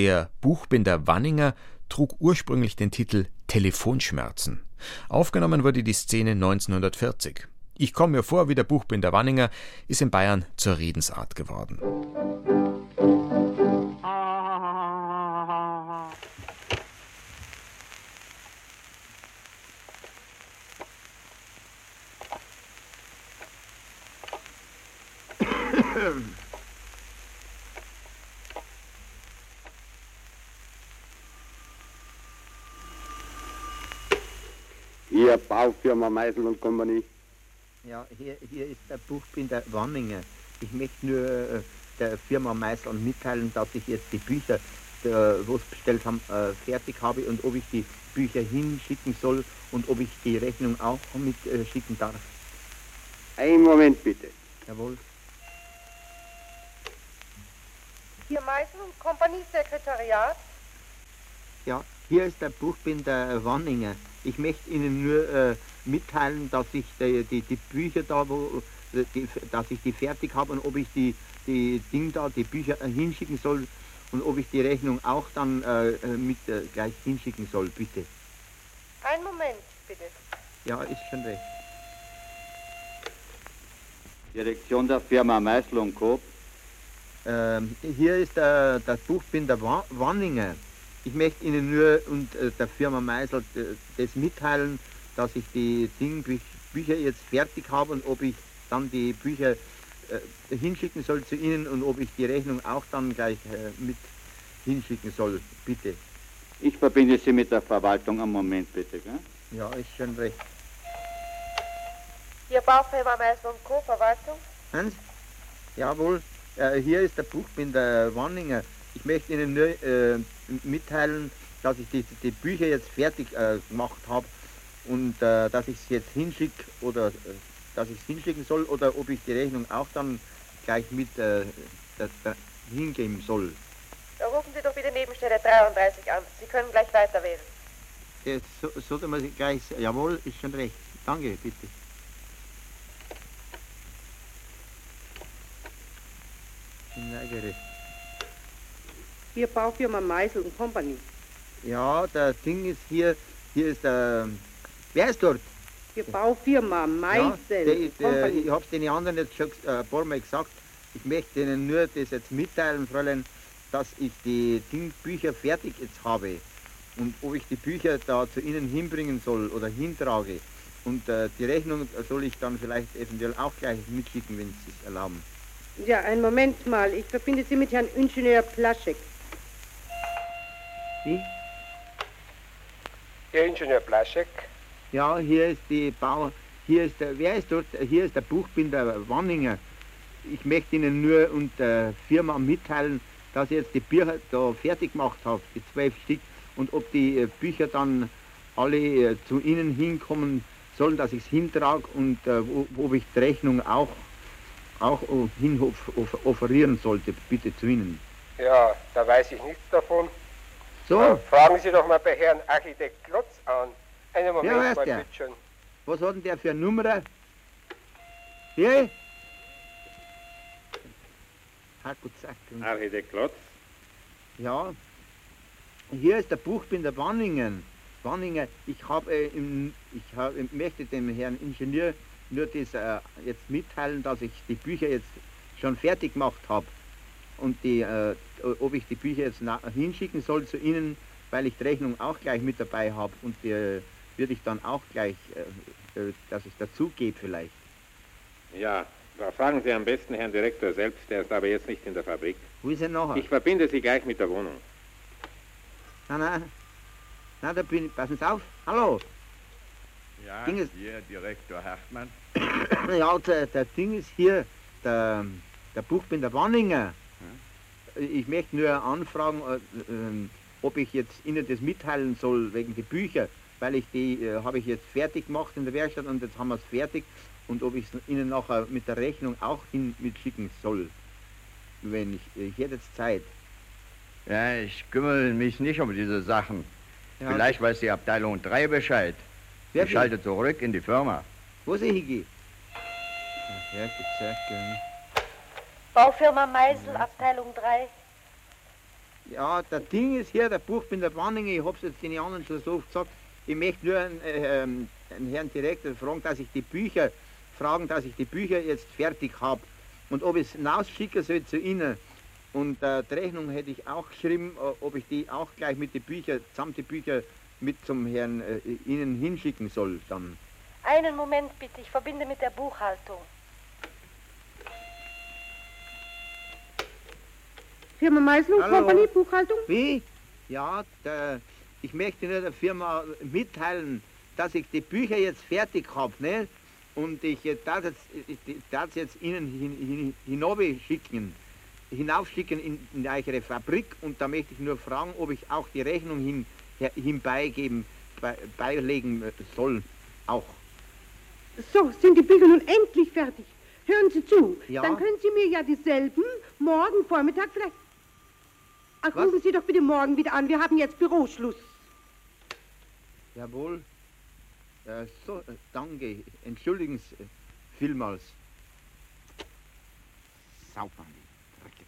Der Buchbinder Wanninger trug ursprünglich den Titel Telefonschmerzen. Aufgenommen wurde die Szene 1940. Ich komme mir vor wie der Buchbinder Wanninger ist in Bayern zur Redensart geworden. Hier, Baufirma Meisel und Kompanie. Ja, hier, hier ist der Buchbinder Wanninger. Ich möchte nur äh, der Firma Meisel mitteilen, dass ich jetzt die Bücher, äh, was bestellt haben, äh, fertig habe und ob ich die Bücher hinschicken soll und ob ich die Rechnung auch mitschicken darf. Einen Moment bitte. Jawohl. Hier Meisel und Kompanie Sekretariat. Ja, hier ist der Buchbinder Wanninger. Ich möchte Ihnen nur äh, mitteilen, dass ich die, die, die, Bücher da, wo, die, dass ich die fertig habe und ob ich die, die Ding da, die Bücher äh, hinschicken soll und ob ich die Rechnung auch dann äh, äh mit äh, gleich hinschicken soll, bitte. Einen Moment, bitte. Ja, ist schon recht. Direktion der Firma Meißel und Coop. Ähm, hier ist der, das Buchbinder Wanninger. Ich möchte Ihnen nur und äh, der Firma Meisel äh, das mitteilen, dass ich die Ding, Bücher jetzt fertig habe und ob ich dann die Bücher äh, hinschicken soll zu Ihnen und ob ich die Rechnung auch dann gleich äh, mit hinschicken soll. Bitte. Ich verbinde Sie mit der Verwaltung am Moment, bitte. Gell? Ja, ist schon recht. Hier Baufirma Meisel und Co. Verwaltung. Hans? Jawohl. Äh, hier ist der Buchbinder Wanninger. Ich möchte Ihnen nur äh, mitteilen, dass ich die, die Bücher jetzt fertig äh, gemacht habe und äh, dass ich es jetzt hinschicke oder äh, dass ich es hinschicken soll oder ob ich die Rechnung auch dann gleich mit äh, hingeben soll. Da rufen Sie doch bitte Nebenstelle 33 an. Sie können gleich weiter wählen. Jetzt so, sollte man gleich, jawohl, ist schon recht. Danke, bitte. Neugierig. Hier Baufirma Meisel und Company. Ja, der Ding ist hier, hier ist der, wer ist dort? Hier Baufirma Meisel ja, der, und Company. ich hab's den anderen jetzt schon äh, ein paar Mal gesagt. Ich möchte Ihnen nur das jetzt mitteilen, Fräulein, dass ich die Dingbücher fertig jetzt habe und ob ich die Bücher da zu Ihnen hinbringen soll oder hintrage. Und äh, die Rechnung soll ich dann vielleicht eventuell auch gleich mitschicken, wenn Sie es erlauben. Ja, einen Moment mal. Ich verbinde Sie mit Herrn Ingenieur Plaschek. Wie? Herr Ingenieur Plaschek. Ja, hier ist die Bauer. Hier ist der, wer ist dort? Hier ist der Buchbinder Wanninger. Ich möchte Ihnen nur und der Firma mitteilen, dass ich jetzt die Bücher da fertig gemacht habe, die zwölf Stück, und ob die äh, Bücher dann alle äh, zu Ihnen hinkommen sollen, dass ich es hintrage und äh, ob ich die Rechnung auch, auch hin offerieren sollte, bitte zu Ihnen. Ja, da weiß ich nichts davon. So. Äh, fragen Sie doch mal bei Herrn Architekt Klotz an. Einen Moment ja, mal, bitte schön. Was hat denn der für eine Nummer? Hier? Gut gesagt. Architekt Klotz? Ja. Hier ist der Buchbinder Wanningen. Wanninger, ich habe äh, ich hab, möchte dem Herrn Ingenieur nur das äh, jetzt mitteilen, dass ich die Bücher jetzt schon fertig gemacht habe und die, äh, ob ich die Bücher jetzt hinschicken soll zu Ihnen, weil ich die Rechnung auch gleich mit dabei habe und die äh, würde ich dann auch gleich, äh, äh, dass es dazu geht vielleicht. Ja, da fragen Sie am besten Herrn Direktor selbst, der ist aber jetzt nicht in der Fabrik. Wo ist er nachher? Ich verbinde Sie gleich mit der Wohnung. Nein, nein, na, da bin ich, passen Sie auf, hallo. Ja, Ding ist, hier Direktor Hartmann. ja, der, der Ding ist hier, der, der Buchbinder Wanninger. Ich möchte nur anfragen, äh, äh, ob ich jetzt Ihnen das mitteilen soll wegen die Bücher, weil ich die äh, habe ich jetzt fertig gemacht in der Werkstatt und jetzt haben wir es fertig und ob ich es Ihnen nachher mit der Rechnung auch hin mitschicken soll, wenn ich, ich hätte jetzt Zeit. Ja, ich kümmere mich nicht um diese Sachen. Ja, Vielleicht weiß die Abteilung 3 Bescheid. Ich schalte zurück in die Firma. Wo sie hingeht? Ja, gesagt, Baufirma Meisel, Abteilung 3. Ja, das Ding ist hier, der Buchbinder Wanninger, ich hab's jetzt den anderen schon so oft gesagt, ich möchte nur einen, äh, einen Herrn Direktor fragen, dass ich die Bücher, fragen, dass ich die Bücher jetzt fertig habe und ob ich es hinausschicken soll zu Ihnen. Und äh, die Rechnung hätte ich auch geschrieben, äh, ob ich die auch gleich mit den Büchern, samt die Bücher mit zum Herrn äh, Ihnen hinschicken soll dann. Einen Moment bitte, ich verbinde mit der Buchhaltung. Firma Meisel Company, Buchhaltung? Wie? Ja, der, ich möchte nur der Firma mitteilen, dass ich die Bücher jetzt fertig habe, ne? Und ich darf jetzt, darf jetzt Ihnen hin, hin, schicken, hinaufschicken in, in eure Fabrik und da möchte ich nur fragen, ob ich auch die Rechnung hin, hinbeigeben, be, beilegen soll, auch. So, sind die Bücher nun endlich fertig? Hören Sie zu, ja? dann können Sie mir ja dieselben morgen Vormittag vielleicht... Ach, Was? rufen Sie doch bitte morgen wieder an, wir haben jetzt Büroschluss. Jawohl. Äh, so, äh, danke. Entschuldigen Sie äh, vielmals. Saubern, die Drecke.